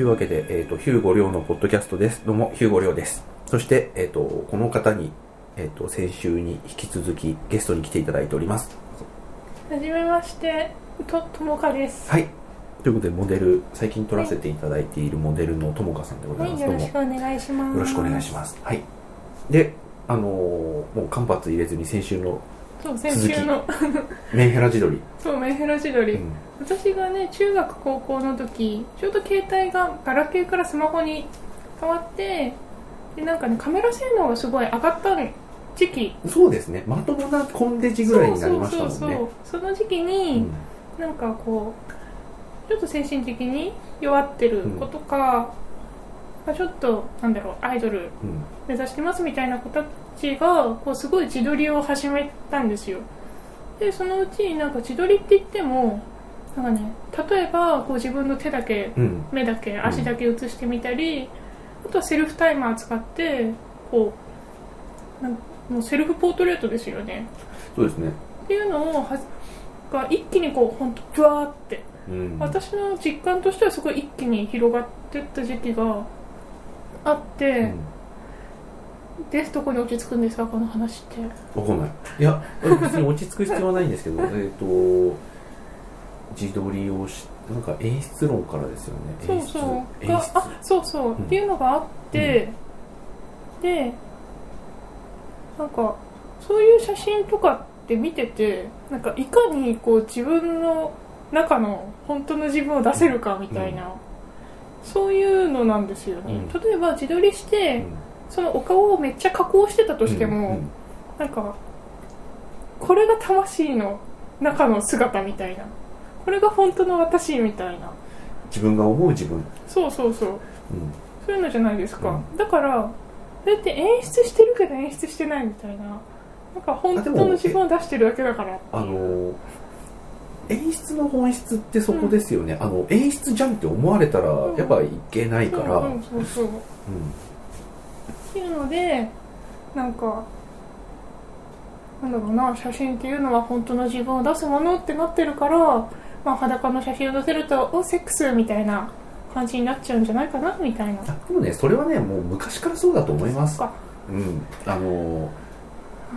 というわけで、えっ、と、ヒューゴリョウのポッドキャストです。どうも、ヒューゴリョウです。そして、えっ、と、この方に、えっ、と、先週に引き続きゲストに来ていただいております。はじめまして、と、ともかです。はい。ということで、モデル、最近撮らせていただいているモデルのともかさんでございます。はい、よろしくお願いします。もよろしくお願いします。はい。で、あのーもう間髪入れずに先週のそう、先週の、メンヘラ自撮り。そう、メンヘラ自撮り。うん私がね、中学高校の時、ちょうど携帯がガラケーからスマホに変わって、で、なんかね、カメラ性能がすごい上がった時期。そうですね。まともなコンデジぐらいになりましたもんね。そうそうそうその時期に、なんかこうちょっと精神的に弱ってる子とか、まあちょっとなんだろうアイドルうん。うん目指してますみたいな子たちがこうすごい自撮りを始めたんですよでそのうちなんか自撮りって言ってもなんかね例えばこう自分の手だけうん。目だけ足だけ写してみたり、あとはセルフタイマー使ってこうなんもうセルフポートレートですよねそうですね。っていうのをはが一気にこう本当ブワーってうん。私の実感としてはすごい一気に広がっていった時期があって、うんでどこに落ち着くんですか？この話って。わかんない。いや、別に落ち着く必要はないんですけど、えっと、自撮りをし、なんか演出論からですよね。演出。そうそう。演が出。あそうそう、っていうのがあって、でなんかそういう写真とかって見ててなんかいかにこう自分の中の本当の自分を出せるかみたいな、そういうのなんですよね、うん。例えば自撮りして、そのお顔をめっちゃ加工してたとしても、うんうん。なんかこれが魂の中の姿みたいな。これが本当の私みたいな。自分が思う自分。そうそうそう。うん。そういうのじゃないですか、うん。だからそれって演出してるけど演出してないみたいな。なんか本当の自分を出してるだけだから。あの、演出の本質ってそこですよね。あの、演出じゃんって思われたら、うん。やっぱいけないから。うんうんそうそうっていうのでなんかなんだろうな写真っていうのは本当の自分を出すものってなってるから、まあ、裸の写真を載せるとおセックスみたいな感じになっちゃうんじゃないかなみたいなあでもね、それはね、もう昔からそうだと思います。うん。あの、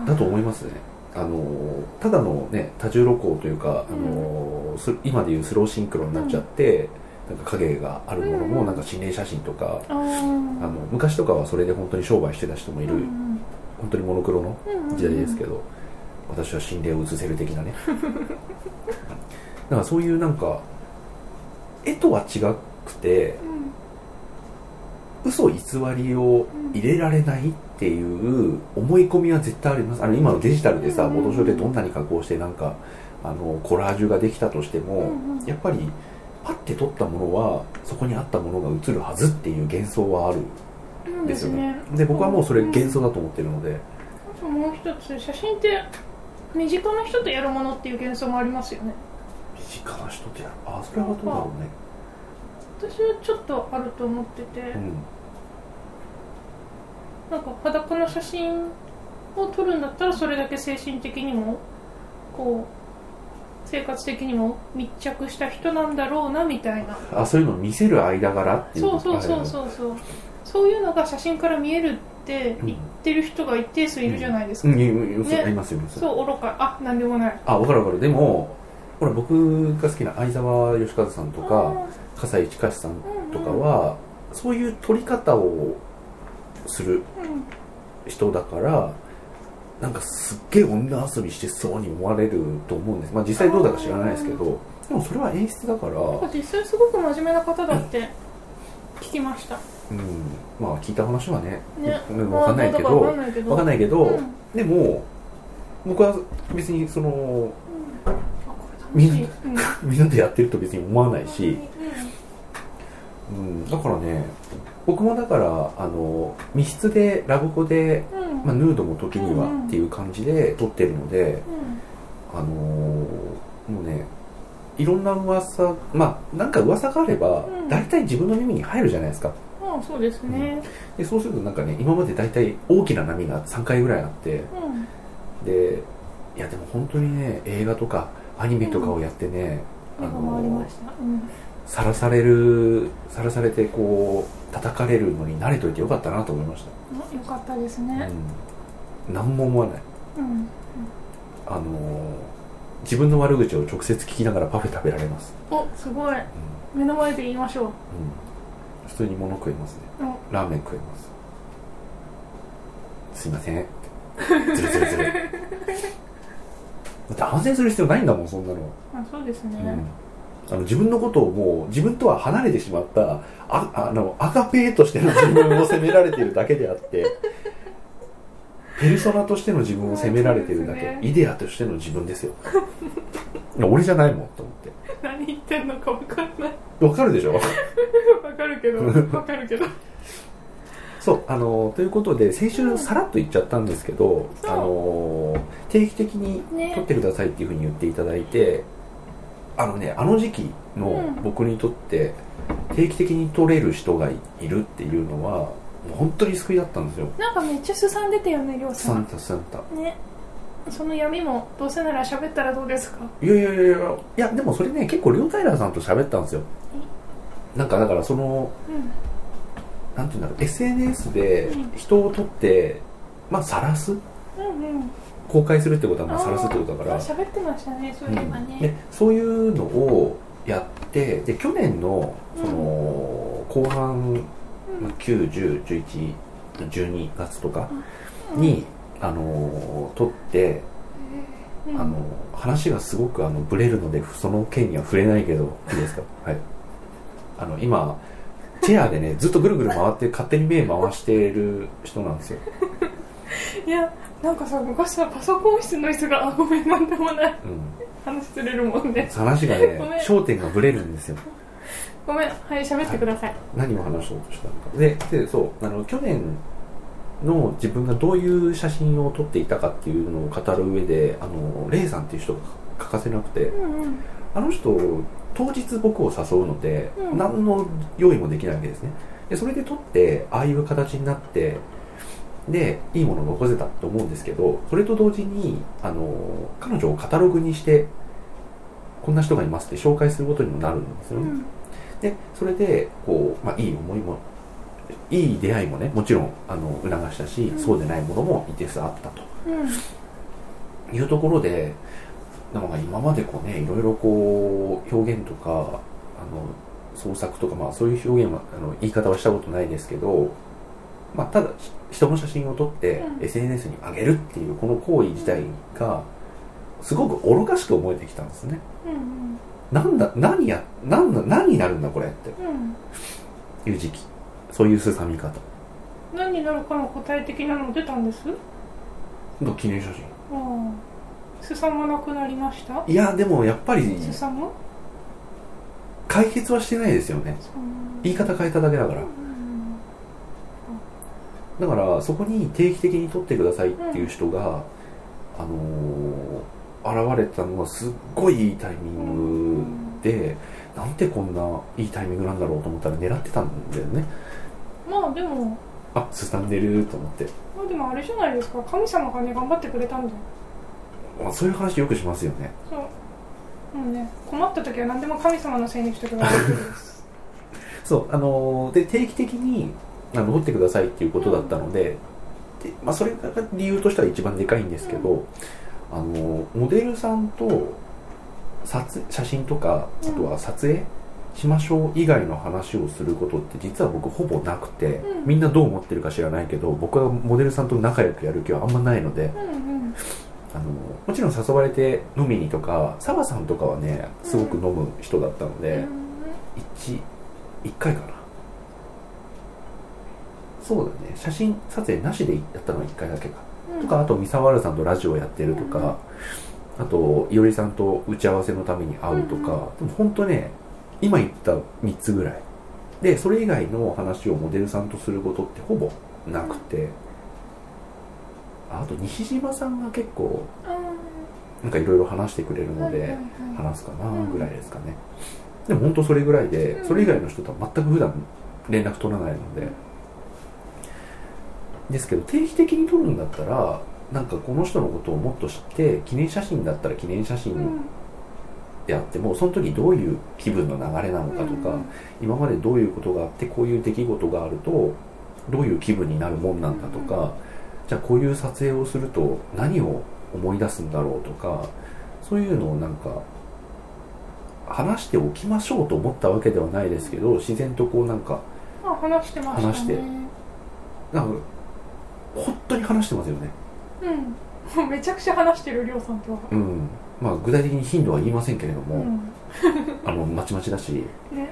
だと思いますね。あの、ただのね、多重露光というか、あの、す今でいうスローシンクロになっちゃって、なんか影があるものも、うん。なんか心霊写真とか、あの、昔とかはそれで本当に商売してた人もいる、うん。本当にモノクロのうんうん時代ですけど、私は心霊を映せる的なね。だからそういうなんか、絵とは違くて、嘘偽りを入れられないっていう思い込みは絶対あります。あの今のデジタルでさうん。フォトショーでどんなに加工してなんかあのコラージュができたとしても、うんうん。やっぱりパッて撮ったものはそこにあったものが映るはずっていう幻想はあるうんんですよね。で僕はもうそれ幻想だと思ってるので、あともう一つ写真って身近な人とやるものっていう幻想もありますよね。身近な人ってやる。あそれはどうだろうね。私はちょっとあると思ってて、うん。なんか裸の写真を撮るんだったらそれだけ精神的にもこう生活的にも密着した人なんだろうなみたいな。あそういうのを見せる間柄っていうそうそうそうそうそう。そういうのが写真から見えるって言ってる人が一定数いるじゃないですか、うんいいね。いますよいます。そう愚か。あなんでもない。あ分かる分かる。でもほら僕が好きな相沢義和さんとか笠井近さんとかは、そういう撮り方をするうん。人だからなんかすっげえ女遊びしてそうに思われると思うんです。まあ実際どうだか知らないですけど。でもそれは演出だから、実際すごく真面目な方だって聞きました。うん、まあ聞いた話はねね。うん分かんないけど。分かんないけど、うん。でも僕は別にそのあこれ楽しい。うん。みんなでやってると別に思わないし、ううん、だからね僕もだからあの密室でラブホで、んうん。まあ、ヌードも時にはっていう感じで撮ってるので、うん。あのーもうねいろんな噂まあなんか噂があれば、うん。大体自分の耳に入るじゃないですか。そうですね。でそうするとなんかね今まで大体大きな波が3回ぐらいあってうん。でいやでも本当にね映画とかアニメとかをやってね、あの回りました。うんさらされるさらされてこう叩かれるのに慣れといてよかったなと思いました。あよかったですね。うん、何も思わない。うん。あのー自分の悪口を直接聞きながらパフェ食べられます、おすごい。うん。目の前で言いましょう。うん、普通に物食えますね。おラーメン食えます。すいません。ずるずるずる。だって反省する必要ないんだもんそんなの、あそうですね、うん、あの自分のことをもう自分とは離れてしまったああのアガペーとしての自分を責められているだけであって ペルソナとしての自分を責められているだけ、ね。イデアとしての自分ですよ。俺じゃないもんと思って。何言ってんのか分かんない。わかるでしょ？分かるけど 分かるけど。そうあのということで先週さらっと言っちゃったんですけど、あの定期的にね。撮ってくださいっていうふうに言っていただいて、あのねあの時期のうん。僕にとって定期的に撮れる人がいるっていうのはもう本当に救いだったんですよ。なんかめっちゃすさんでたよねりょうさん。サンタサンタね。その闇もどうせなら喋ったらどうですか？いやいやいやいやいやでもそれね結構両平さんと喋ったんですよ。なんかだからそのうん。なんていうんだろう SNS でうん。人を撮ってまあ晒す？うんうん公開するってことはまあ晒すってことだから。喋ってましたねそういえばうん。でねそういうのをやってで去年のその、後半9101112月とかうん。に、あの撮って、うんあの話がすごくあのブレるのでその件には触れないけど いいですか？はい。あの今チェアでねずっとぐるぐる回って勝手に目回してる人なんですよ。いやなんかさ昔さパソコン室の椅子があごめんなんでもない。うん。話ずれるもんね。話がね焦点がブレるんですよ。ごめん。はい喋ってください。何を話そうとしたのか。ででそうあの去年の自分がどういう写真を撮っていたかっていうのを語る上であのレイさんっていう人が欠かせなくてうんうん。あの人当日僕を誘うので、うん。何の用意もできないわけですね。でそれで撮ってああいう形になってでいいものを残せたと思うんですけどそれと同時にあの彼女をカタログにしてこんな人がいますって紹介することにもなるんですよね、うん。でそれでこう、まあ、いい思いもいい出会いもねもちろんあの促したし、うん。そうでないものも一定数あったと。うん。いうところでなんか今までこうねいろいろこう表現とかあの創作とか、まあ、そういう表現はあの言い方はしたことないですけど、まあ、ただ人の写真を撮ってうん。SNS に上げるっていうこの行為自体がすごく愚かしく思えてきたんですね。うんなんだ何や何だ何になるんだこれって。うん。いう時期。そういうすさみ方。何になるかの答え的なの出たんです？の記念写真。すさまなくなりました？いやでもやっぱりすさむ解決はしてないですよね。言い方変えただけだから。うんだからそこに定期的に撮ってくださいっていう人が、あのー現れたのはすっごいいいタイミングで、なんでこんないいタイミングなんだろうと思ったら狙ってたんだよね。まあでもあすさんでると思って、まあでもあれじゃないですか。神様がね頑張ってくれたんだよ。まあ、そういう話よくしますよね。そう。もうね困った時は何でも神様のせいにしとけば大丈夫です。そうあのーで定期的にあの撮ってくださいっていうことだったので,、でまあ、それが理由としては一番でかいんですけど、あのーモデルさんと撮写真とかあとは撮影しましょう以外の話をすることって実は僕ほぼなくて、うん。みんなどう思ってるか知らないけど僕はモデルさんと仲良くやる気はあんまないので、うんうん。あのもちろん誘われて飲みにとか澤さんとかはねすごく飲む人だったので、1, 1回かなそうだね。写真撮影なしでやったのは1回だけか、うん。とかあと三沢原さんとラジオやってるとか、あといおりさんと打ち合わせのために会うとか、うん。うんでも本当ね今言った3つぐらい。でそれ以外の話をモデルさんとすることってほぼなくて、あと西島さんが結構なんかいろいろ話してくれるので、話すかなぐらいですかね、でも本当それぐらいでうん。それ以外の人とは全く普段連絡取らないのでですけど定期的に取るんだったらなんかこの人のことをもっと知って記念写真だったら記念写真うん。であってもその時どういう気分の流れなのかとか、うん。今までどういうことがあってこういう出来事があるとどういう気分になるもんなんだとか、じゃあこういう撮影をすると何を思い出すんだろうとかそういうのをなんか話しておきましょうと思ったわけではないですけど自然とこうなんかあ話してましたね。話して。なんか本当に話してますよね。うん。めちゃくちゃ話してるりょうさんとは。うん。まあ具体的に頻度は言いませんけれども、うん。あのまちまちだし。ね。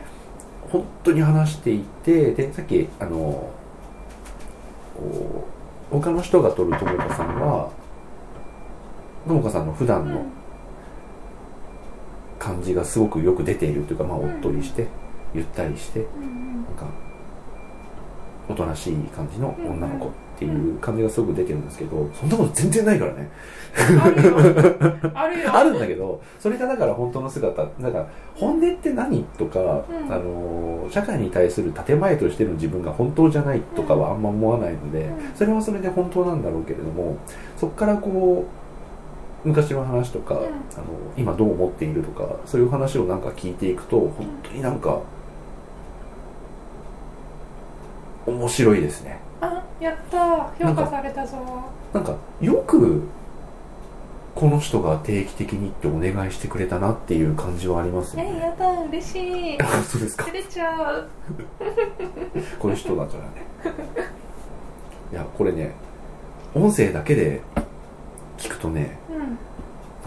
本当に話していてでさっきあの他の人が撮るともかさんはともかさんの普段のうん。感じがすごくよく出ているというか、まあ、おうん。っとりして、ゆったりしてうんなんかおとなしい感じの女の子っていう感じがすごく出てるんですけどそんなこと全然ないからね。あるよ。ある んだけどそれがだから本当の姿なんか本音って何とか、うん。あの社会に対する建前としての自分が本当じゃないとかはあんま思わないので、うん。それはそれで本当なんだろうけれどもそこからこう昔の話とか、ん。あの今どう思っているとかそういう話をなんか聞いていくと本当になんか面白いですねあやった。評価されたぞ。なんかよくこの人が定期的にってお願いしてくれたなっていう感じはありますよね。えやった。嬉しい。あ そうですか。照れちゃう。こういう人だからね。いやこれね音声だけで聞くとねうん。なん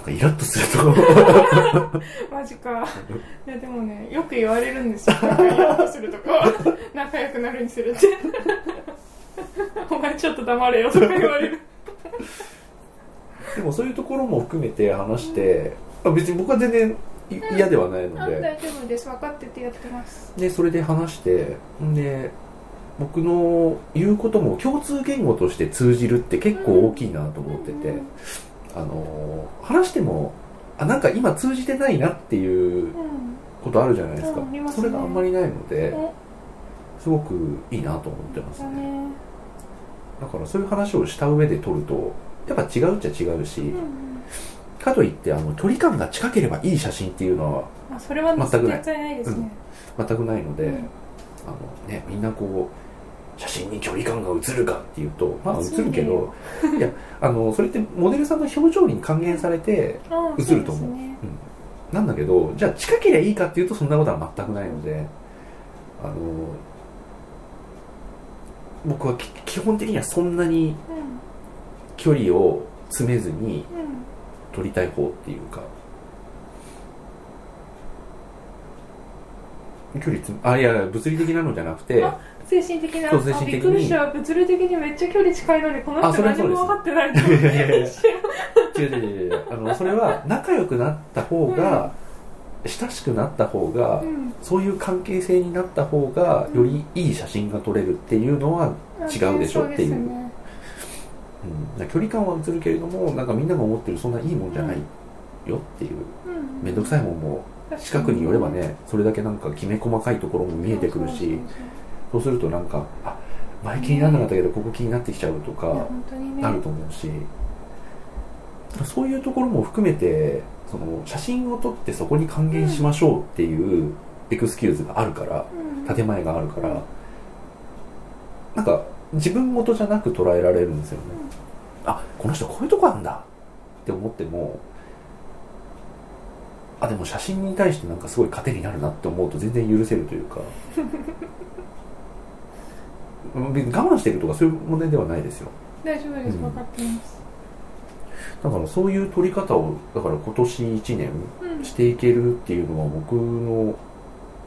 かイラッとすると マジか。いやでもねよく言われるんですよ。仲良くするとか仲良くなるにするって お前ちょっと黙れよとか言われる。でもそういうところも含めて話して、あ別に僕は全然い嫌ではないので、あ大丈夫です。分かっててやってます。でそれで話してんで僕の言うことも共通言語として通じるって結構大きいなと思ってて、うん。あの話してもあなんか今通じてないなっていううんことあるじゃないですか、うん。すね。それがあんまりないのでおすごくいいなと思ってますねだからそういう話をした上で撮るとやっぱ違うっちゃ違うし、うんかといってあの距離感が近ければいい写真っていうのはあそれは全くない。ないですね、全くないので、うん。あのね、みんなこう写真に距離感が映るかっていうとまあ映るけどいやあのそれってモデルさんの表情に還元されてあ映ると思う。そですね。なんだけどじゃあ近ければいいかっていうとそんなことは全くないのであの僕はき基本的にはそんなに距離を詰めずにうんうん撮りたい方っていうか。距離つあいや物理的なのじゃなくてあ精神的な。そう精神的に。あびっくりした。物理的にめっちゃ距離近いのにこのあ人何も分かってないと思って。違う 違う違う違う。あのそれは仲良くなった方が、親しくなった方が、うん。そういう関係性になった方がよりいい写真が撮れるっていうのは、違うでしょっていう。うん、距離感は映るけれどもなんかみんなが思ってるそんないいもんじゃないよっていう。うん。面倒くさいもんも近くに寄ればねそれだけなんかきめ細かいところも見えてくるしそうするとなんかあ前気にならなかったけどここ気になってきちゃうとかそういや本当にね。あると思うし。そういうところも含めてその写真を撮ってそこに還元しましょうっていうエクスキューズがあるからうん。建前があるからなんか自分事じゃなく捉えられるんですよね。あこの人こういうとこあんだ。って思ってもあでも写真に対してなんかすごい糧になるなって思うと全然許せるというか。我慢してるとかそういう問題ではないですよ。大丈夫です。うん。分かってますだからそういう撮り方をだから今年1年うん。していけるっていうのは僕の、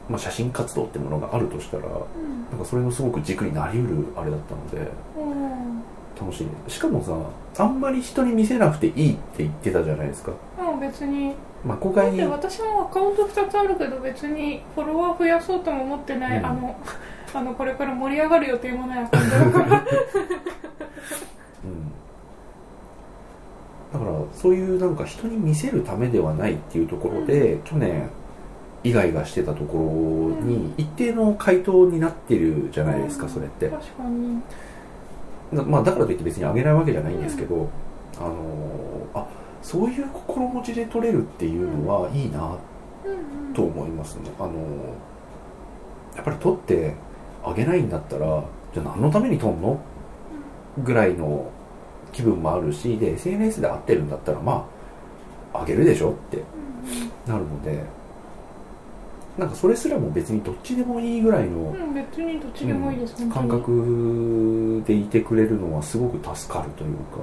まあ、写真活動ってものがあるとしたらうん。なんかそれのすごく軸になりうるあれだったのでうん楽しい。しかもさあんまり人に見せなくていいって言ってたじゃないですか、まあ別に。まあ、公だっ開にて私もアカウント2つあるけど別にフォロワー増やそうとも思ってない、うん。あのあのこれから盛り上がる予定もないアカウントだから うんだからそういうなんか人に見せるためではないっていうところで、去年イガイガしてたところに一定の回答になってるじゃないですか、それって。確かに。だまあ、だからといって別にあげないわけじゃないんですけど、あのーあそういう心持ちで取れるっていうのはいいなうんうん。と思いますね。あのやっぱり取ってあげないんだったらじゃあ何のために取んの？ぐらいの気分もあるしで SNS で会ってるんだったらまああげるでしょってなるのでなんかそれすらも別にどっちでもいいぐらいのうんうん別にどっちでもいいです、感覚でいてくれるのはすごく助かるというか。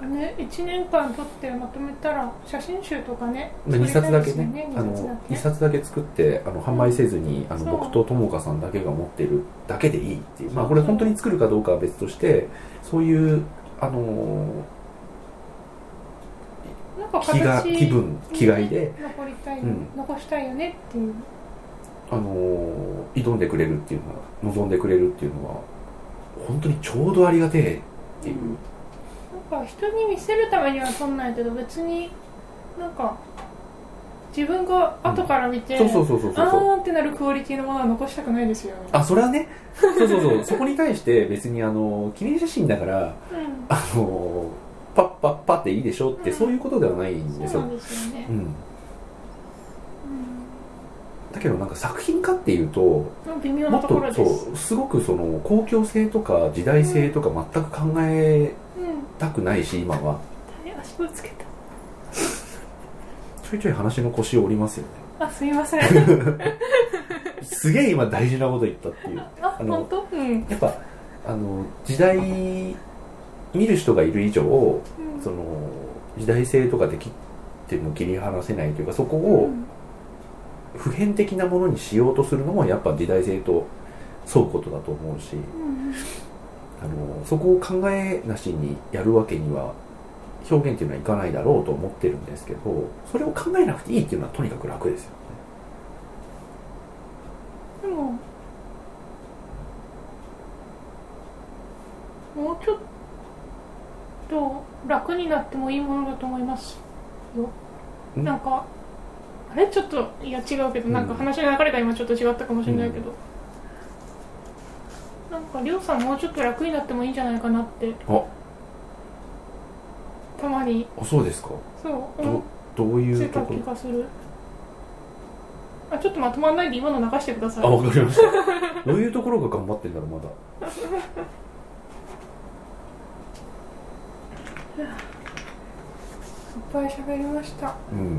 なんかね1年間撮ってまとめたら写真集とかね2冊だけねねあ2冊だのけ2冊だけ作ってあの販売せずにあのそう。僕と友果さんだけが持ってるだけでいいまあこれ本当に作るかどうかは別としてそういうあのなんか気が形気分気概で残りたい、うん。残したいよねっていう。あの挑んでくれるっていうのは望んでくれるっていうのは本当にちょうどありがてえっていう。なんか人に見せるためには撮んないけど別になんか自分が後から見て、そうそうそうそうそう。あーってなるクオリティのものは残したくないですよ。ねあそれはね。そうそうそう。そこに対して別にあの記念写真だからうん。あのパッパッパっていいでしょって、うん。そういうことではないんですよ。そうですよね。う、ん。だけどなんか作品化っていうとうん、微妙なもっとところです。そうすごくその公共性とか時代性とか全く考えうん。たくないし今は。誰足ぶつけたちょいちょい話の腰を折りますよね。あすいません。すげえ今大事なこと言ったっていう。ああの本当？うん。やっぱあの時代見る人がいる以上うん。その時代性とかで切っても切り離せないというかそこうをん。普遍的なものにしようとするのもやっぱ時代性と沿うことだと思うしうん。あのそこを考えなしにやるわけには表現っていうのはいかないだろうと思ってるんですけどそれを考えなくていいっていうのはとにかく楽ですよね。でももうちょっと楽になってもいいものだと思いますよ。ん？なんかあれ？ちょっといや違うけど、うんなん。か話の流れが今ちょっと違ったかもしれないけど、なんかりょうさんもうちょっと楽になってもいいんじゃないかなって。あたまに。あそうですか？そう。ど思どういうとこ？ろあちょっとまとまんないで今の流してください。あわかりました。どういうところが頑張ってんだろうまだ。いっぱい喋りました。うん。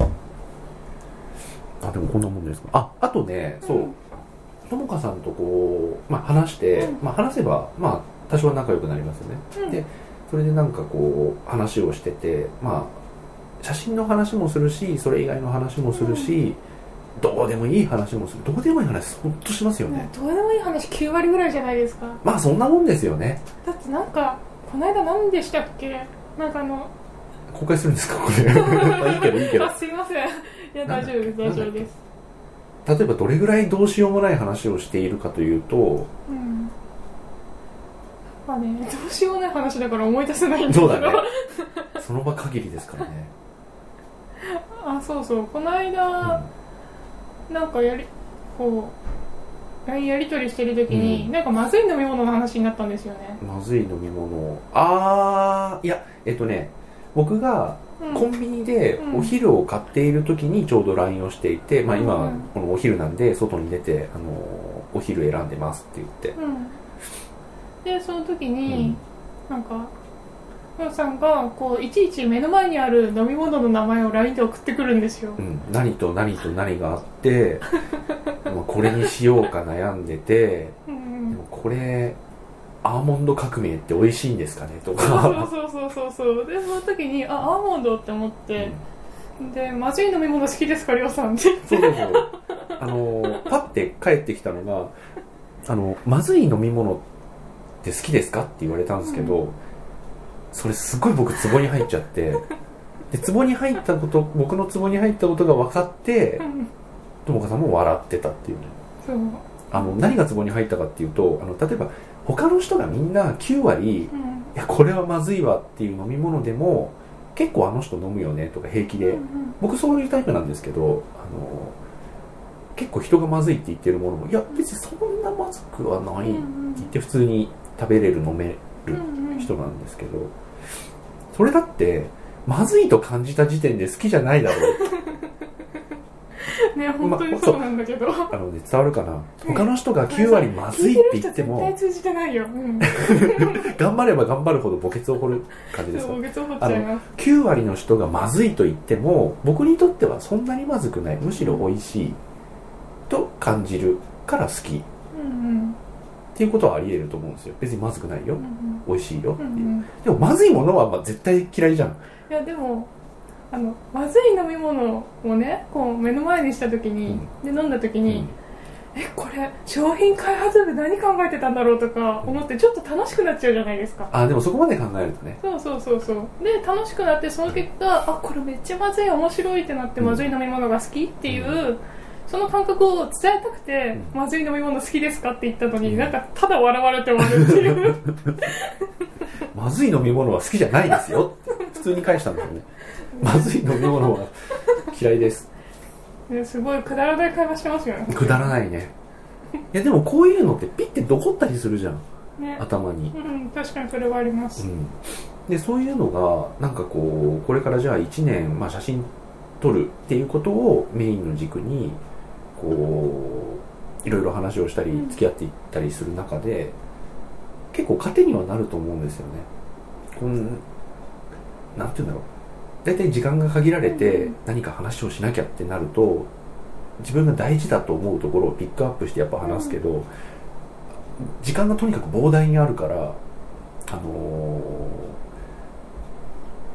あでもこんなもんですか？ああとねそう、うんともかさんとこう、まあ、話して、うん。まあ、話せば、まあ、多少仲良くなりますよね。うん。でそれでなんかこう話をしててまあ写真の話もするしそれ以外の話もするし、どうでもいい話もする。どうでもいい話ほんとしますよね、どうでもいい話9割ぐらいじゃないですか。まあそんなもんですよね。だってなんかこの間何でしたっけ？なんかあの公開するんですか？これ。ま あいいけどいいけど。あすいません。いや大丈夫です大丈夫です。例えばどれぐらいどうしようもない話をしているかというとうんまあねどうしようもない話だから思い出せないんだけど。そうだね。その場限りですからね、あそうそう。この間、なんかやりこう LINE やり取りしてる時に、うん。なんかまずい飲み物の話になったんですよね、まずい飲み物あーいやえっとね僕がうん、コンビニでうん。お昼を買っている時にちょうど LINE をしていて、まあ、今、うんこのお昼なんで外に出て、あのお昼選んでますって言って、うんでその時に、なんかヨウさんがこういちいち目の前にある飲み物の名前を LINE で送ってくるんですよ、うん、何と何と何があって まあこれにしようか悩んでてうん。でもこれアーモンド革命って美味しいんですかねとそうかそうそうそうそう。でその時にあアーモンドって思って、でまずい飲み物好きですかりょうさんって。そうそうそう。あのパッて帰ってきたのがあの「まずい飲み物って好きですか?」って言われたんですけど、それすごい僕ツボに入っちゃってでツボに入ったこと僕のツボに入ったことが分かってうん。ともかさんも笑ってたっていうね。そう。あの何がツボに入ったかっていうとあの例えば他の人がみんな9割うん。いやこれはまずいわっていう飲み物でも結構あの人飲むよねとか平気で、うん。僕そういうタイプなんですけどあの結構人がまずいって言ってるものもいや別にそんなまずくはないって言って普通に食べれる飲めるうんうん。人なんですけどそれだってまずいと感じた時点で好きじゃないだろう。ね本当にそうなんだけど、あの、ね、伝わるかな？他の人が9割まずいって言っても聞いてる人絶対通じてないよ、うん、頑張れば頑張るほど墓穴を掘る感じですかそう月を掘っちゃいます。9割の人がまずいと言っても僕にとってはそんなにまずくない。むしろ美味しいと感じるから好き。っうんていうことはあり得ると思うんですよ。別にまずくないよ。うんうん。美味しいよって。いう、うんうん。でもまずいものはまあ絶対嫌いじゃん。いやでもあのまずい飲み物をねこう目の前にした時に、で飲んだ時に、えこれ商品開発部何考えてたんだろうとか思ってちょっと楽しくなっちゃうじゃないですか。あでもそこまで考えるとね。そうそうそうそう。で楽しくなってその結果あこれめっちゃまずい面白いってなってうん。まずい飲み物が好きっていう、その感覚を伝えたくて、うまずい飲み物好きですかって言ったのに、うん。なんかただ笑われて終わるっていう。まずい飲み物は好きじゃないですよ。普通に返したんだよね。まずい飲み物は嫌いです。ねすごいくだらない会話してますよね。くだらないね。いやでもこういうのってピッてどこったりするじゃん。ね。頭に。うん確かにそれはあります、うん、でそういうのがなんかこうこれからじゃあ1年、まあ、写真撮るっていうことをメインの軸にこういろいろ話をしたりうん。付き合っていったりする中で、結構糧にはなると思うんですよね。こんなんて言うんだろう。大体時間が限られてうん。何か話をしなきゃってなると自分が大事だと思うところをピックアップしてやっぱ話すけど、時間がとにかく膨大にあるからあの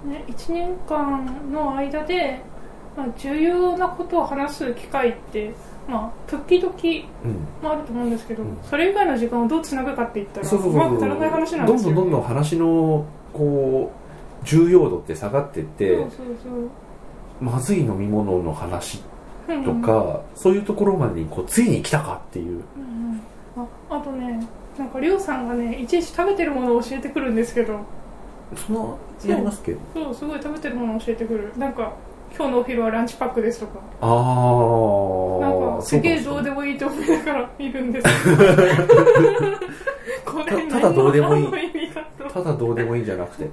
ね、1年間の間で、まあ、重要なことを話す機会って、まあ、時々ーうん。もあると思うんですけど、うん。それ以外の時間をどうつなぐかって言ったらそうそうそうう。まく足らない話なんどんですよ、どんどんどん話のこう重要度って下がってってそうそうまずい飲み物の話そうとか、そういうところまでにこうついに来たかっていう。うんうん。ああとねなんかりょうさんがねいちいち食べてるものを教えてくるんですけど。そのやりますっけ？そうすごい食べてるものを教えてくる。なんか今日のお昼はランチパックですとか。ああすげえどうでもいいと思いながらいるんですこれたただどうでもいい。ただどうでもいいんじゃなくて。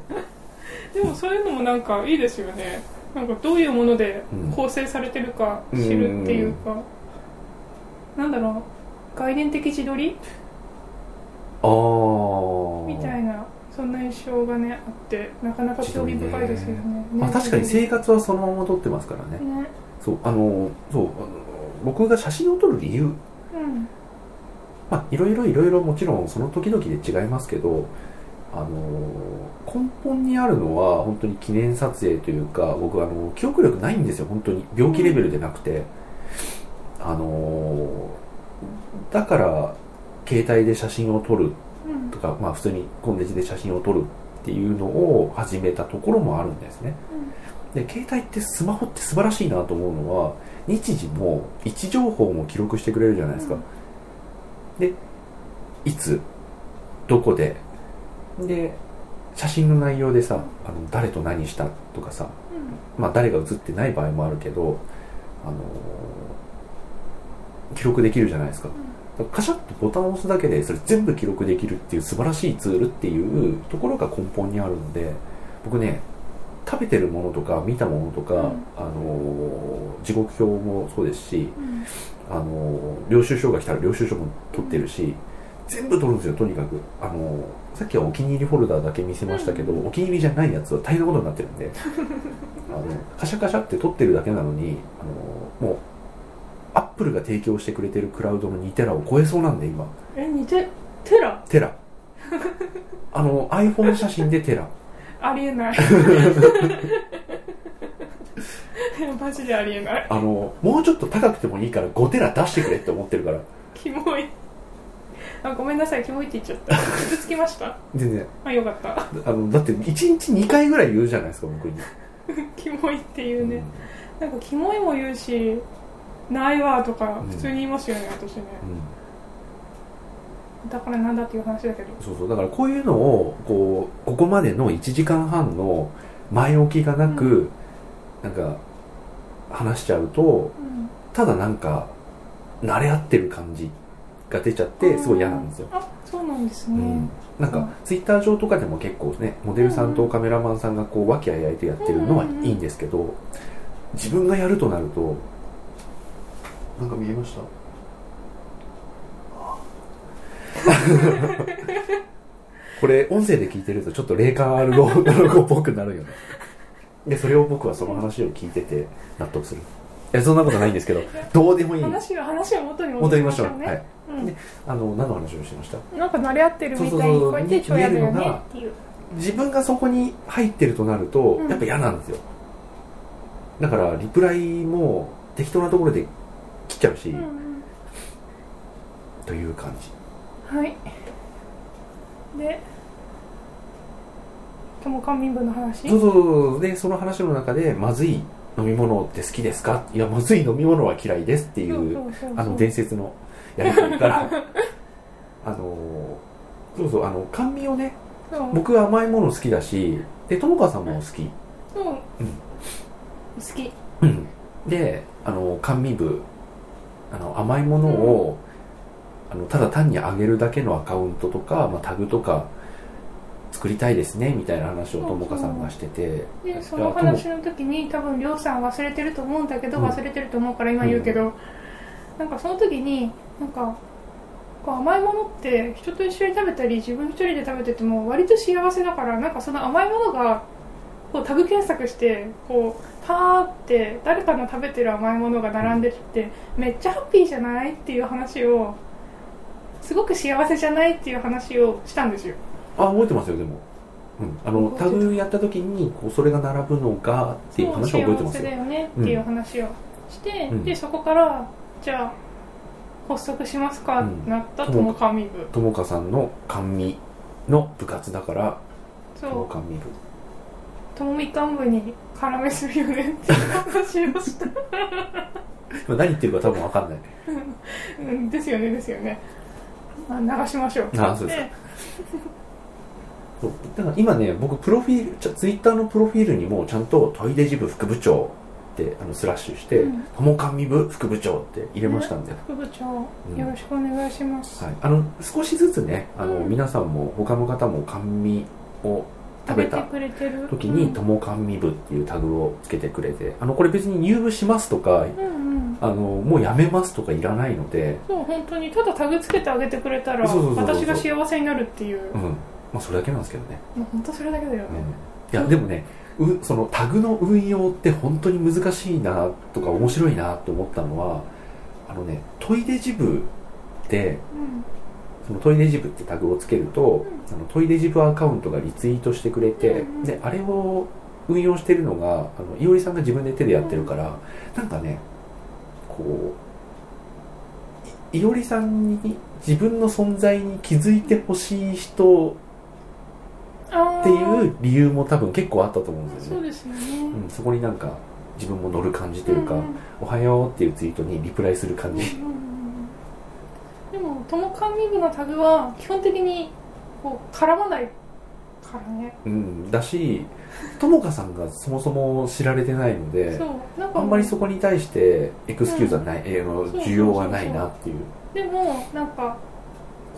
でもそういうのもなんかいいですよね。なんかどういうものでうん。構成されてるか知るっていうか、なんだろう。概念的自撮り？ああみたいなそんな印象がねあってなかなか興味深いですよね。まあ、確かに生活はそのまま撮ってますからね。ね。そうあのそうあの僕が写真を撮る理由。うん。まあいろいろいろいろもちろんその時々で違いますけどあの根本にあるのは本当に記念撮影というか僕あの記憶力ないんですよ本当に。病気レベルでなくて、あのだから携帯で写真を撮る。うん。とか、まあ、普通にコンデジで写真を撮るっていうのを始めたところもあるんですね。で携帯ってスマホって素晴らしいなと思うのは日時も位置情報も記録してくれるじゃないですか、でいつどこで。で写真の内容でさあの誰と何したとかさ、まあ、誰が写ってない場合もあるけど、あの記録できるじゃないですか。だからカシャッとボタンを押すだけでそれ全部記録できるっていう素晴らしいツールっていうところが根本にあるので僕ね食べてるものとか見たものとか、うん。あの時刻表もそうですし、うん。あの領収書が来たら領収書も取ってるし全部取るんですよとにかく。あのさっきはお気に入りフォルダーだけ見せましたけど、お気に入りじゃないやつは大変なことになってるんで。あのカシャカシャって取ってるだけなのにあのもうアップルが提供してくれてるクラウドの2テラを超えそうなんで今。え似てテラ？テラ。あの iPhone 写真でテラありえない。マジでありえない。あのもうちょっと高くてもいいから5テラ出してくれって思ってるから。キモい。あごめんなさいキモいって言っちゃった。傷つきました？全然。あよかった。あのだって1日2回ぐらい言うじゃないですか僕に、キモいっていうね、なんかキモいも言うしないわとかうん普通に言いますよね、私ね。うんだからなんだっていう話だけど。そうそう。だからこういうのをこうここまでの1時間半の前置きがなく、うなんか話しちゃうとうん。ただなんか慣れ合ってる感じが出ちゃってすごい嫌なんですよ、あそうなんですね、うん、なんかツイッター上とかでも結構ねモデルさんとカメラマンさんがこう和気あいあいとやってるのはいいんですけど自分がやるとなるとなんか見えました？これ音声で聞いてるとちょっと霊感あるロゴっぽくなるよねでそれを僕はその話を聞いてて納得する。いやそんなことないんですけど どうでもいい。話が話を元に戻りましょう、ね、はい、うん。であの何の話をしてました？なんか慣れ合ってるみたいに聞こえて超嫌だよねっていう。自分がそこに入ってるとなると、うん。やっぱ嫌なんですよ。だからリプライも適当なところで切っちゃうし、うんうん。という感じはい。で友官民部の話？そうそうそうでその話の中でまずい飲み物って好きですか？いやまずい飲み物は嫌いですっていうあの伝説のやり取りから あのそうそうあの甘味をね僕は甘いもの好きだしで友川さんも好き。そう、うん。好き。うん。であの甘味部あの甘いものを、あのただ単にあげるだけのアカウントとか、まあ、タグとか作りたいですねみたいな話を友果さんがしてて。でその話の時に多分りょうさん忘れてると思うんだけど、うん。忘れてると思うから今言うけど、なんかその時になんか甘いものって人と一緒に食べたり自分一人で食べてても割と幸せだからなんかその甘いものがこうタグ検索してこうパーって誰かの食べてる甘いものが並んでってめっちゃハッピーじゃない？っていう話をすごく幸せじゃないっていう話をしたんですよ。あ覚えてますよでも、うん、あのタグやった時にこうそれが並ぶのがっていう話は覚えてますよ。幸せだよねっていう話をして、うん。でそこからじゃあ発足しますかうんなったと友上部友果さんの甘味の部活だから友そう。甘味部友みかん部に絡めするよねっていう話をした。今何言ってるか多分分かんない。うん。ですよねですよねあ流しましょう。あそうですか。そうだから今ね僕プロフィールちょツイッターのプロフィールにもちゃんとトイレ支部副部長ってあのスラッシュしてうん「友甘味部副部長」って入れましたんで、副部長。うん。よろしくお願いします、はい、あの少しずつねあの、うん。皆さんも他の方も甘味を食べた時に「うん。友甘味部」っていうタグをつけてくれてあのこれ別に入部しますとかうんうんあのもうやめますとかいらないので、そう本当にただタグつけてあげてくれたら私が幸せになるっていう。うん。まあ、それだけなんですけどね、もう本当それだけだよね、うん、いやでもねうそのタグの運用って本当に難しいなとか面白いなと思ったのはあのねトイレジ部でうん。そのトイレジブってタグをつけると、あのトイレジブアカウントがリツイートしてくれて、うんうん。であれを運用してるのがあのいおりさんが自分で手でやってるから、なんかねこういいおりさんに自分の存在に気づいてほしい人っていう理由も多分結構あったと思うんですよね、そね、うん、そこになんか自分も乗る感じというか「んんおはよう」っていうツイートにリプライする感じ、うんうんうんでも友管理部のタグは基本的にこう絡まないからね。うん、だしともかさんがそもそも知られてないのでそうなんか。あんまりそこに対してエクスキューズはない、えーあの需要はないなっていう。でもなんか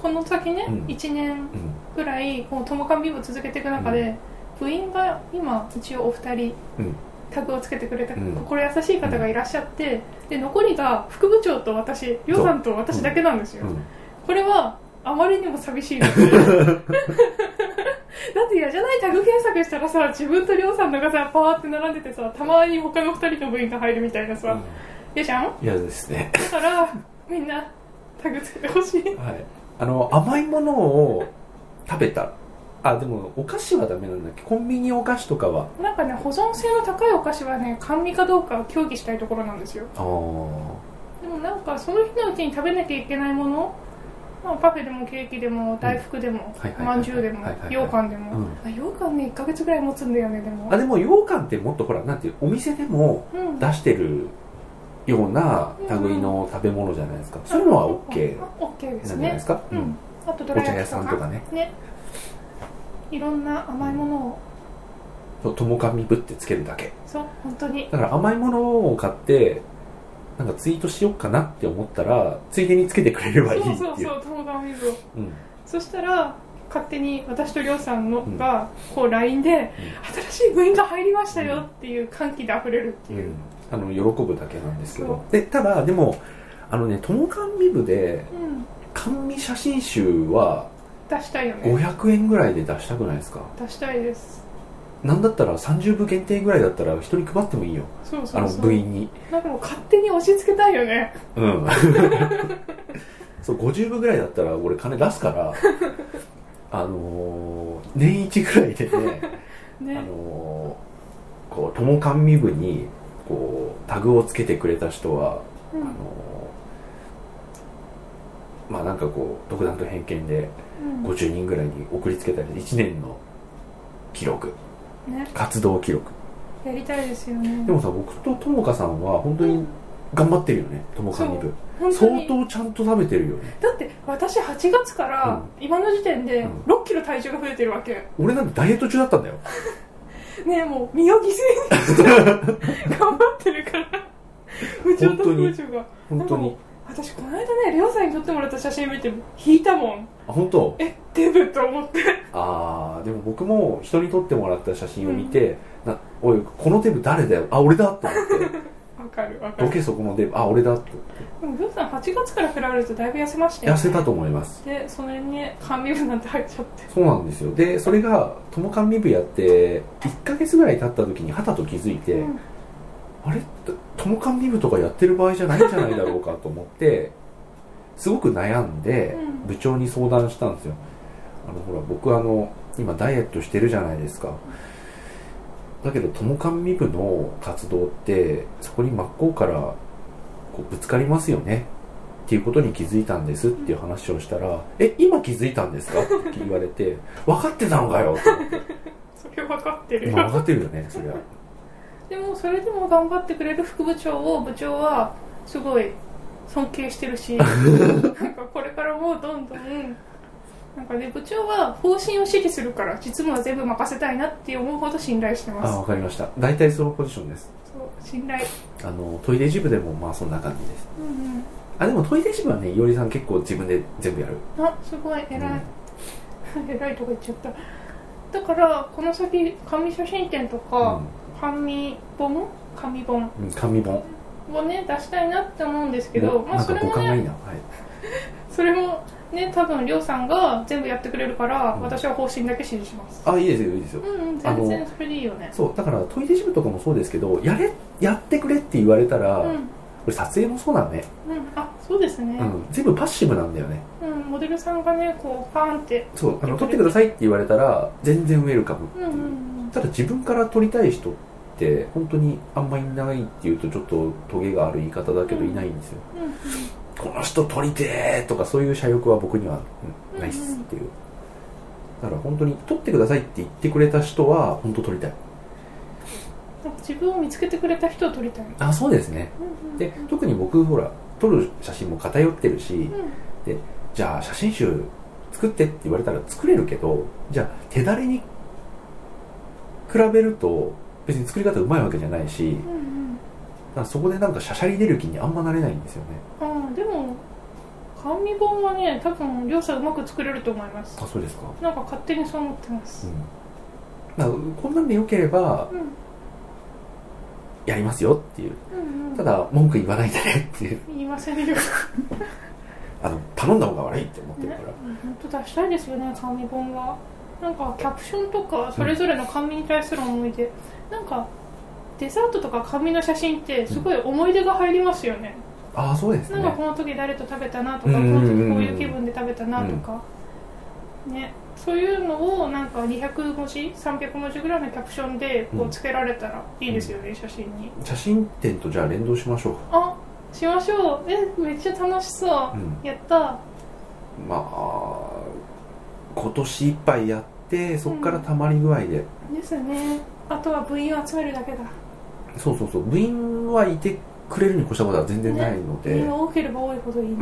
この先ね、うん。1年うんぐらいこの友管理部続けていく中で、部員が今一応お二人うん。タグをつけてくれたうん。心優しい方がいらっしゃって、で残りが副部長と私りょうさんと私だけなんですよ、うん。これはあまりにも寂しいので。だって嫌じゃないタグ検索したらさ自分とりょうさんのがさパーって並んでてさたまに他の2人の部員が入るみたいなさ嫌じゃん？嫌ですね。だからみんなタグつけてほしい。はい。あの甘いものを食べた。あでもお菓子はダメなんだっけ？コンビニお菓子とかは。なんかね保存性の高いお菓子はね甘味かどうかを協議したいところなんですよ。ああでもなんかその日のうちに食べなきゃいけないもの、まあ、パフェでもケーキでも大福でもまんじゅうでも羊羹でも、うん。あ羊羹ね1ヶ月ぐらい持つんだよねでも。あでも羊羹ってもっとほらなんていうお店でもうん。出してるような類の食べ物じゃないですか、そういうのは OK あ OK なんじですね。ゃないですか、うん。あとドお茶屋さんとかね。ね。いろんな甘いものを、そう友甘味部ってつけるだけ。そう本当に。だから甘いものを買ってなんかツイートしようかなって思ったらついでにつけてくれればいいっていう。そうそうそう友達水をうん。そしたら勝手に私とりょうさんのがこう LINE で、新しい部員が入りましたよっていう歓喜で溢れるっていう、あの喜ぶだけなんですけそどでただでもあのね友甘味部でうん。甘味写真集は出したいよね。500円ぐらいで出したくないですか？出したいですなんだったら30部限定ぐらいだったら人に配ってもいいよ。そうそうあの部員に。なんかもう勝手に押し付けたいよね。うん。そう50部ぐらいだったら俺金出すから あのー年一ぐらいでね。あねのーこう友甘味部にこうタグをつけてくれた人は、うん。あのーまあなんかこう独断と偏見でうん。50人ぐらいに送りつけたり1年の記録ね。活動記録。やりたいですよね。でもさ僕とともかさんは本当に頑張ってるよね友甘味部相本当に。当ちゃんと食べてるよね。だって私8月から今の時点でうん。6キロ体重が増えてるわけ。俺なんてダイエット中だったんだよ。ねえもう身を犠牲にして頑張ってるから。部長と本当に部長が。本当に私この間ねレオさんに撮ってもらった写真見て引いたもん。あ本当？えデブと思って。ああでも僕も人に撮ってもらった写真を見て、なおいこのデブ誰だよ？あ俺だと思って。わかるわかる。どけそこのデブ。あ俺だって。でもレオさん8月から比べるとだいぶ痩せましたよ、ね、痩せたと思います。でそれにね甘味部なんて入っちゃって。そうなんですよ。でそれが友甘味部やって1ヶ月ぐらい経った時にはたと気づいて、うんあれ？友甘味部とかやってる場合じゃないんじゃないだろうかと思って すごく悩んでうん。部長に相談したんですよ。あのほら僕あの今ダイエットしてるじゃないですか。だけど友甘味部の活動ってそこに真っ向からこうぶつかりますよね。っていうことに気づいたんですっていう話をしたら「え今気づいたんですか?」って言われて「分かってたのかよ」と思って。それ分かってるまあ分かってるよねそりゃでもそれでも頑張ってくれる副部長を部長はすごい尊敬してるし なんかこれからもどんどんなんかね部長は方針を指示するから実務は全部任せたいなって思うほど信頼してます。あ分かりました。大体そのポジションです。そう信頼。あのトイレジムでもまあそんな感じです。うんあでもトイレジムはねいおりさん結構自分で全部やる。うんあすごい。偉い、偉いとか言っちゃった。だからこの先紙写真展とか、紙本？紙本。紙本。をね出したいなって思うんですけど、まあそれもねはい、それもね 多分りょうさんが全部やってくれるから、うん。私は方針だけ指示します。あいいですよいいですよ。うんうん全然それでいいよね。そうだからトイレジムとかもそうですけどやれやってくれって言われたら、うん。これ撮影もそうだね、うんあそうですね。うん、全部パッシブなんだよね。うん、モデルさんがねこうパーンってそうあの撮ってくださいって言われたら全然ウェルカムうんうんうんただ自分から撮りたい人って本当にあんまりいないっていうとちょっとトゲがある言い方だけどいないんですよ、うんこの人撮りてーとかそういう社欲は僕にはうんないっすっていう。だから本当に撮ってくださいって言ってくれた人は本当撮りたい。自分を見つけてくれた人を撮りたい。あそうですね。うんうんで特に僕ほら撮る写真も偏ってるしうん。じゃあ写真集作ってって言われたら作れるけどじゃあ手だれに比べると別に作り方うまいわけじゃないしうんうん。そこでなんかしゃしゃり出る気にあんまなれないんですよね。あーでも紙本はね多分りょうまく作れると思います。あそうですか。なんか勝手にそう思ってます。うん。こんなんでよければうん。やりますよっていう。うんうん。ただ文句言わないでねっていう。言いませんよ。あの頼んだ方が悪いって思ってるねから、本当出したいですよね紙本はなんかキャプションとかそれぞれの紙に対する思い出、なんかデザートとか紙の写真ってすごい思い出が入りますよね、ああそうですね。なんかこの時誰と食べたなとか、うんうんうんうん。この時こういう気分で食べたなとか、ね。そういうのをなんか200文字300文字ぐらいのキャプションでこうんうつけられたらいいですよね、写真に。写真展とじゃあ連動しましょうか。あしましょう。えめっちゃ楽しそう、うん。やった。まあ今年いっぱいやってそこからたまり具合で、ですね。あとは部員を集めるだけだ。そうそうそう。部員はいてくれるに越したことは全然ないので、部員が多ければ多いほどいいね、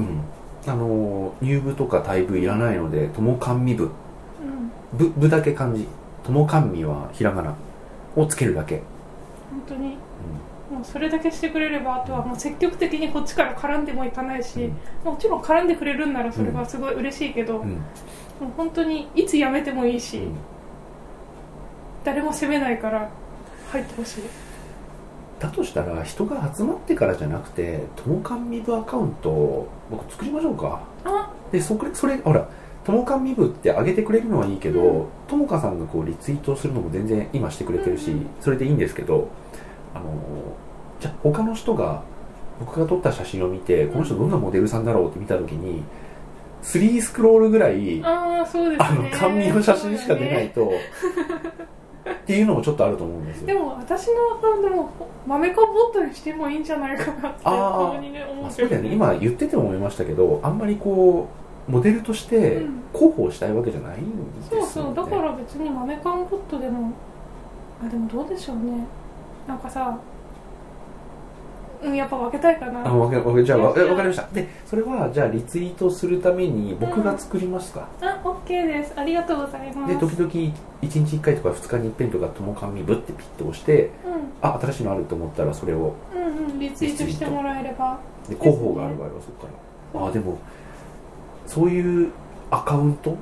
うん。あの入部とか退部いらないので友甘味部。うん。部部だけ漢字。友甘味はひらがな。をつけるだけ、本当に。もうそれだけしてくれればあとはもう積極的にこっちから絡んでもいかないし、もちろん絡んでくれるんならそれはすごい嬉しいけど、うんもう本当にいつ辞めてもいいし、うん。誰も責めないから入ってほしい。だとしたら人が集まってからじゃなくてともかんみぶアカウントを僕作りましょうか。あでそこそれほらともかんみぶって上げてくれるのはいいけど、うん。ともかさんがこうリツイートするのも全然今してくれてるし、うん。うんそれでいいんですけどあのじゃあ他の人が僕が撮った写真を見てこの人どんなモデルさんだろうって見た時に3スクロールぐらいああそうですね。あの甘味の写真しか出ないと、っていうのもちょっとあると思うんですよ。でも私のアカウントも豆かボットにしてもいいんじゃないかなってにね思まあ、ってそうだよね。今言ってても思いましたけどあんまりこうモデルとしてうん。広報したいわけじゃないんですよ、ね。そうそう。だから別に豆缶ボットでもあでもどうでしょうね。なんかさうんやっぱ分けたいかな。あわかわかじゃあわいやわかりました。でそれはじゃあリツイートするために僕が作りますか、あオッケーです。ありがとうございます。で時々1日1回とか2日に1遍とか「ともかみぶ」ってピッて押してあ新しいのあると思ったらそれをうんうん。うんリツイートしてもらえれば。で広報がある場合はそこから。あでもそういうアカウント？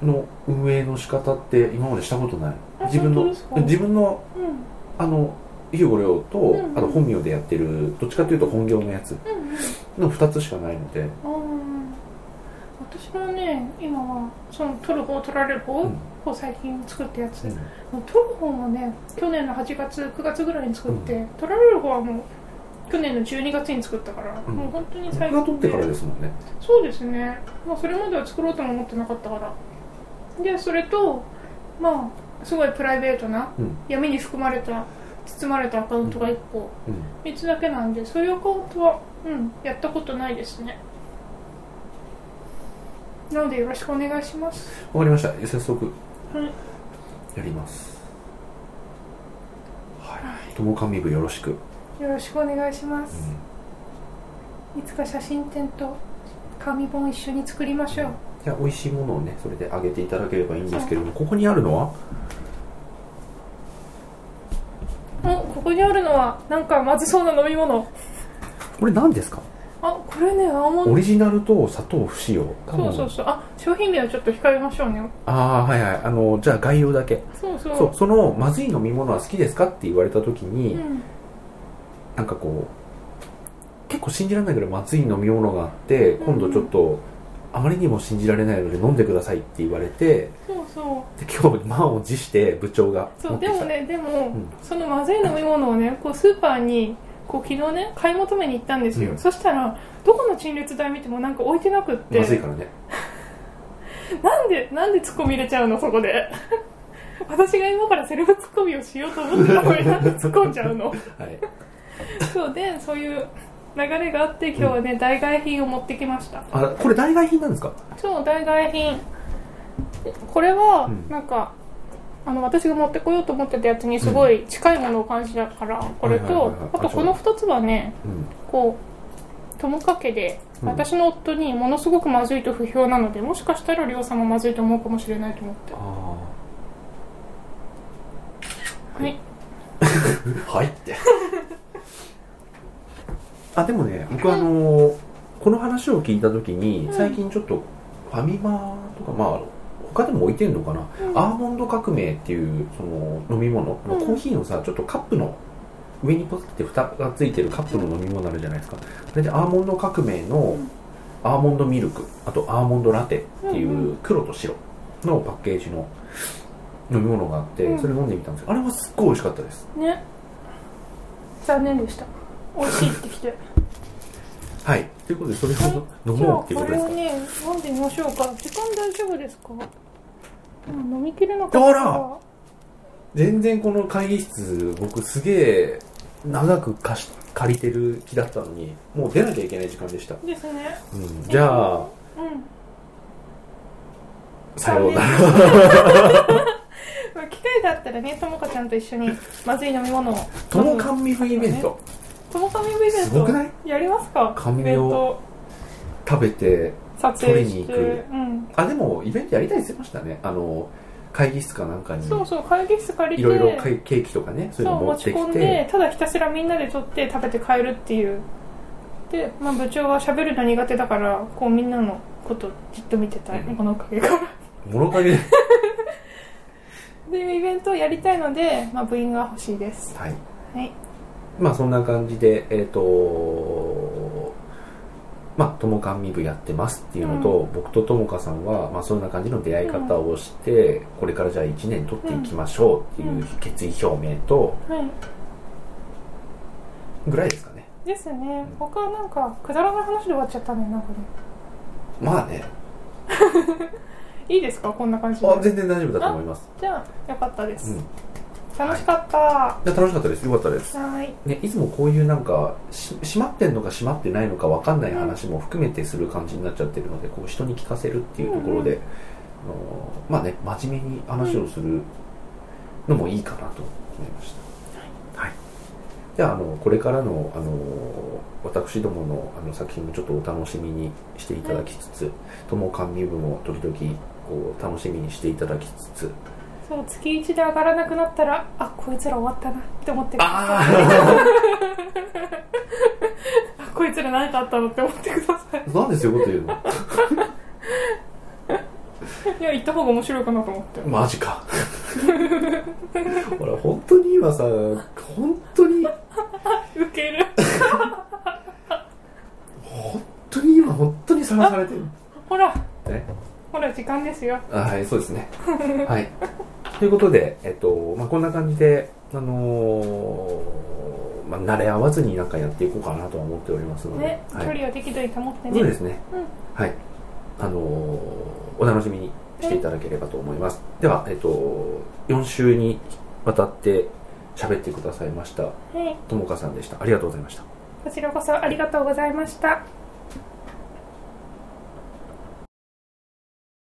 うん。の運営の仕方って今までしたことない？あ自分の自分のうん。あのヒューゴレオと、んうん。あと本名でやってるどっちかというと本業のやつうんうん。の2つしかないので、私もね今はその撮る方撮られる方うん。を最近作ったやつ、うん。もう撮る方もね去年の8月9月ぐらいに作って、撮られる方はもう去年の12月に作ったから、うん。もう本当に僕最近。が撮ってからですもんね。そうですね、まあ、それまでは作ろうとも思ってなかったから。でそれとまあすごいプライベートなうん。闇に含まれた包まれたアカウントが1個、うん。3つだけなんでそういうアカウントはうんやったことないですね。なのでよろしくお願いします。わかりました。早速はい。やります。はい。ともかみ部よろしく、よろしくお願いしまうす、んいつか写真展と紙本一緒に作りましょうじゃあ美味しいものをねそれであげていただければいいん。ですけれどもここにあるのはおここにあるのはなんかまずそうな飲み物。これ何ですか？あこれねアーモンド。オリジナルと砂糖不使用。そうそうそう。あ商品名はちょっと控えましょうね。ああはいはい。あのじゃあ概要だけ。そうそう。そうそのまずい飲み物は好きですかって言われた時に、うん。なんかこう結構信じられないぐらいまずい飲み物があって今度ちょっとあまりにも信じられないので飲んでくださいって言われてそうそう。で今日満を持して部長がそう持ってきた。でもねでも、ん。そのまずい飲み物をねこうスーパーにこう昨日ね買い求めに行ったんですよ、うん。そしたらどこの陳列台見てもなんか置いてなくって。まずいからね。なんでなんでツッコミ入れちゃうのそこで。私が今からセルフツッコミをしようと思ってたのになんで突っ込んじゃうの。はい。そうでそういう流れがあって今日はね、代替品を持ってきました。あこれ代替品なんですか？そう代替品。これはうん。なんか、あの私が持ってこようと思ってたやつにすごい近いものを感じたから、これとあとこの2つはねうん。こう友かけでうん。私の夫にものすごくまずいと不評なのでもしかしたら亮さんもまずいと思うかもしれないと思って。あはい。あ はいって あでもね僕あのーこの話を聞いた時にうん。最近ちょっとファミマとかまあ他でも置いてんのかな、うん。アーモンド革命っていうその飲み物、うん。コーヒーのさちょっとカップの上にポツって蓋がついてるカップの飲み物あるじゃないですか。それでアーモンド革命のん。アーモンドミルクあとアーモンドラテっていう黒と白のパッケージの飲み物があってうん。それ飲んでみたんですよ。あれはすっごい美味しかったです。ね。残念でした美味しいってきて。はい。ということでそれはいを飲もうっていうことですか？これをね飲んでみましょうか。時間大丈夫ですか？うん飲みきれなかった。あら！全然この会議室僕すげえ長く貸し借りてる気だったのにもう出なきゃいけない時間でした、ですね。うん、じゃあうん。さようなら。まあ機会があったらねともかちゃんと一緒にまずい飲み物を。とも甘味風イベントともかみイベントすごくない？やりますか？甘味を食べて撮影に行く。うん。あでもイベントやりたいって言ってましたね。あの会議室かなんかに。そうそう会議室借りていろいろケーキとかねそういうの持ってき込んでてただひたすらみんなで撮って食べて帰るっていう。で、まあ、部長は喋るの苦手だからこうみんなのことじっと見てたい、うん。このおかげから物陰ででいうイベントをやりたいので、まあ、部員が欲しいです。はい。はいまあそんな感じでえっ、とまあ友観見部やってますっていうのと、僕と友香さんは、まあ、そんな感じの出会い方をして、これからじゃあ1年取っていきましょうっていう決意表明とはいぐらいですかね。ですね。他はなんかくだらない話で終わっちゃったねなんかね。まあね。いいですか？こんな感じで。あ全然大丈夫だと思います。じゃあよかったでうん。す、楽しかった。はで楽しかったです。よかったです。ーい。ね、いつもこういうなんかし閉まってんのか閉まってないのか分かんない話も含めてする感じになっちゃってるので、こう人に聞かせるっていうところで、うんあのまあね真面目に話をするのもいいかなと思いました、はい。じゃああのこれからのあの私どものあの作品もちょっとお楽しみにしていただきつつ「ともかんみ部」も時々こう楽しみにしていただきつつそう月1で上がらなくなったらあこいつら終わったなって思ってくださいあ あこいつら何かあったのって思ってください。あなんでそういうこと言うの？いや行った方が面白いかなと思って。マジか。ほら本当に今さ本当に ウケる。本当に今本当にさらされてる。ほら。ねほら時間ですよ。あはいそうですね。はい。ということでえっとまあこんな感じであのーまあ慣れ合わずになんかやっていこうかなとは思っておりますので、ね、はい、距離を適度に保ってね。そうですね。うん。はい。あのーお楽しみにしていただければと思います、ではえっと4週にわたって喋ってくださいましたはい。ともかさんでした。ありがとうございました。こちらこそありがとうございました